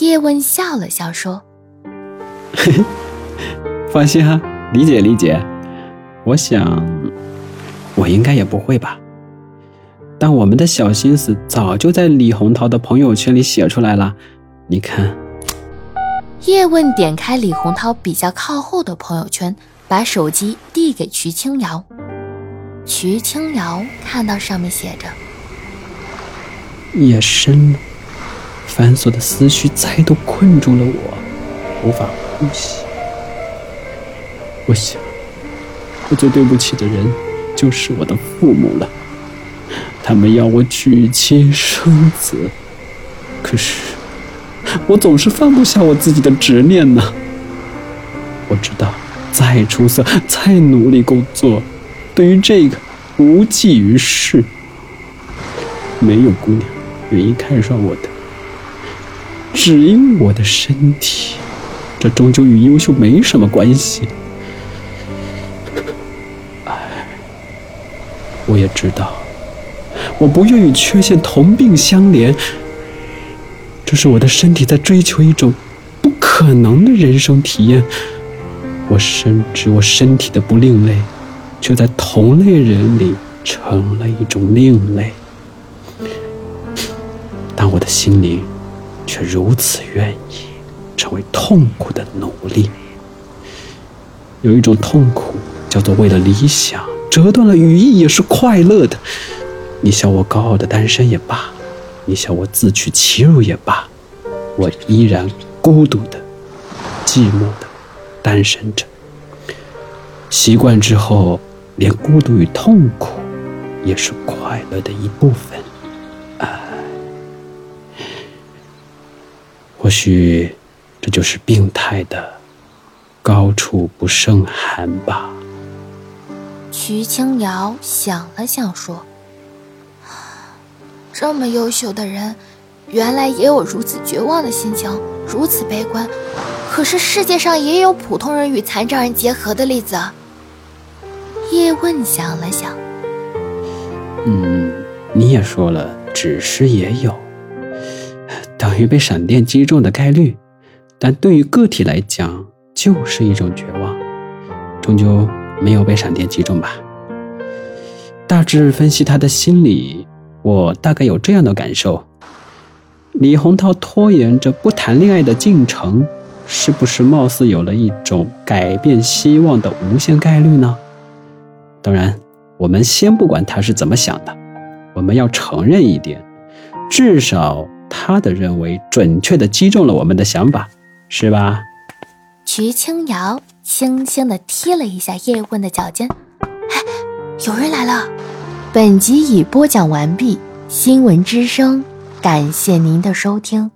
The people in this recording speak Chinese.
叶问笑了笑说：“ 放心哈，理解理解。我想，我应该也不会吧。但我们的小心思早就在李洪涛的朋友圈里写出来了。你看。”叶问点开李洪涛比较靠后的朋友圈，把手机递给瞿青瑶。瞿青瑶看到上面写着：“夜深了。”繁琐的思绪再度困住了我，无法呼吸。我想，我最对不起的人就是我的父母了。他们要我娶妻生子，可是我总是放不下我自己的执念呢。我知道，再出色、再努力工作，对于这个无济于事。没有姑娘愿意看上我的。只因我的身体，这终究与优秀没什么关系。唉，我也知道，我不愿与缺陷同病相怜。这是我的身体在追求一种不可能的人生体验。我深知我身体的不另类，却在同类人里成了一种另类。但我的心灵。却如此愿意成为痛苦的奴隶。有一种痛苦叫做为了理想折断了羽翼也是快乐的。你笑我高傲的单身也罢，你笑我自取其辱也罢，我依然孤独的、寂寞的单身着。习惯之后，连孤独与痛苦也是快乐的一部分。或许，这就是病态的高处不胜寒吧。徐清瑶想了想说：“这么优秀的人，原来也有如此绝望的心情，如此悲观。可是世界上也有普通人与残障人结合的例子。”叶问想了想：“嗯，你也说了，只是也有。”等于被闪电击中的概率，但对于个体来讲，就是一种绝望。终究没有被闪电击中吧。大致分析他的心理，我大概有这样的感受：李洪涛拖延着不谈恋爱的进程，是不是貌似有了一种改变希望的无限概率呢？当然，我们先不管他是怎么想的，我们要承认一点，至少。他的认为准确的击中了我们的想法，是吧？瞿清瑶轻轻的踢了一下叶问的脚尖。哎，有人来了。本集已播讲完毕，新闻之声，感谢您的收听。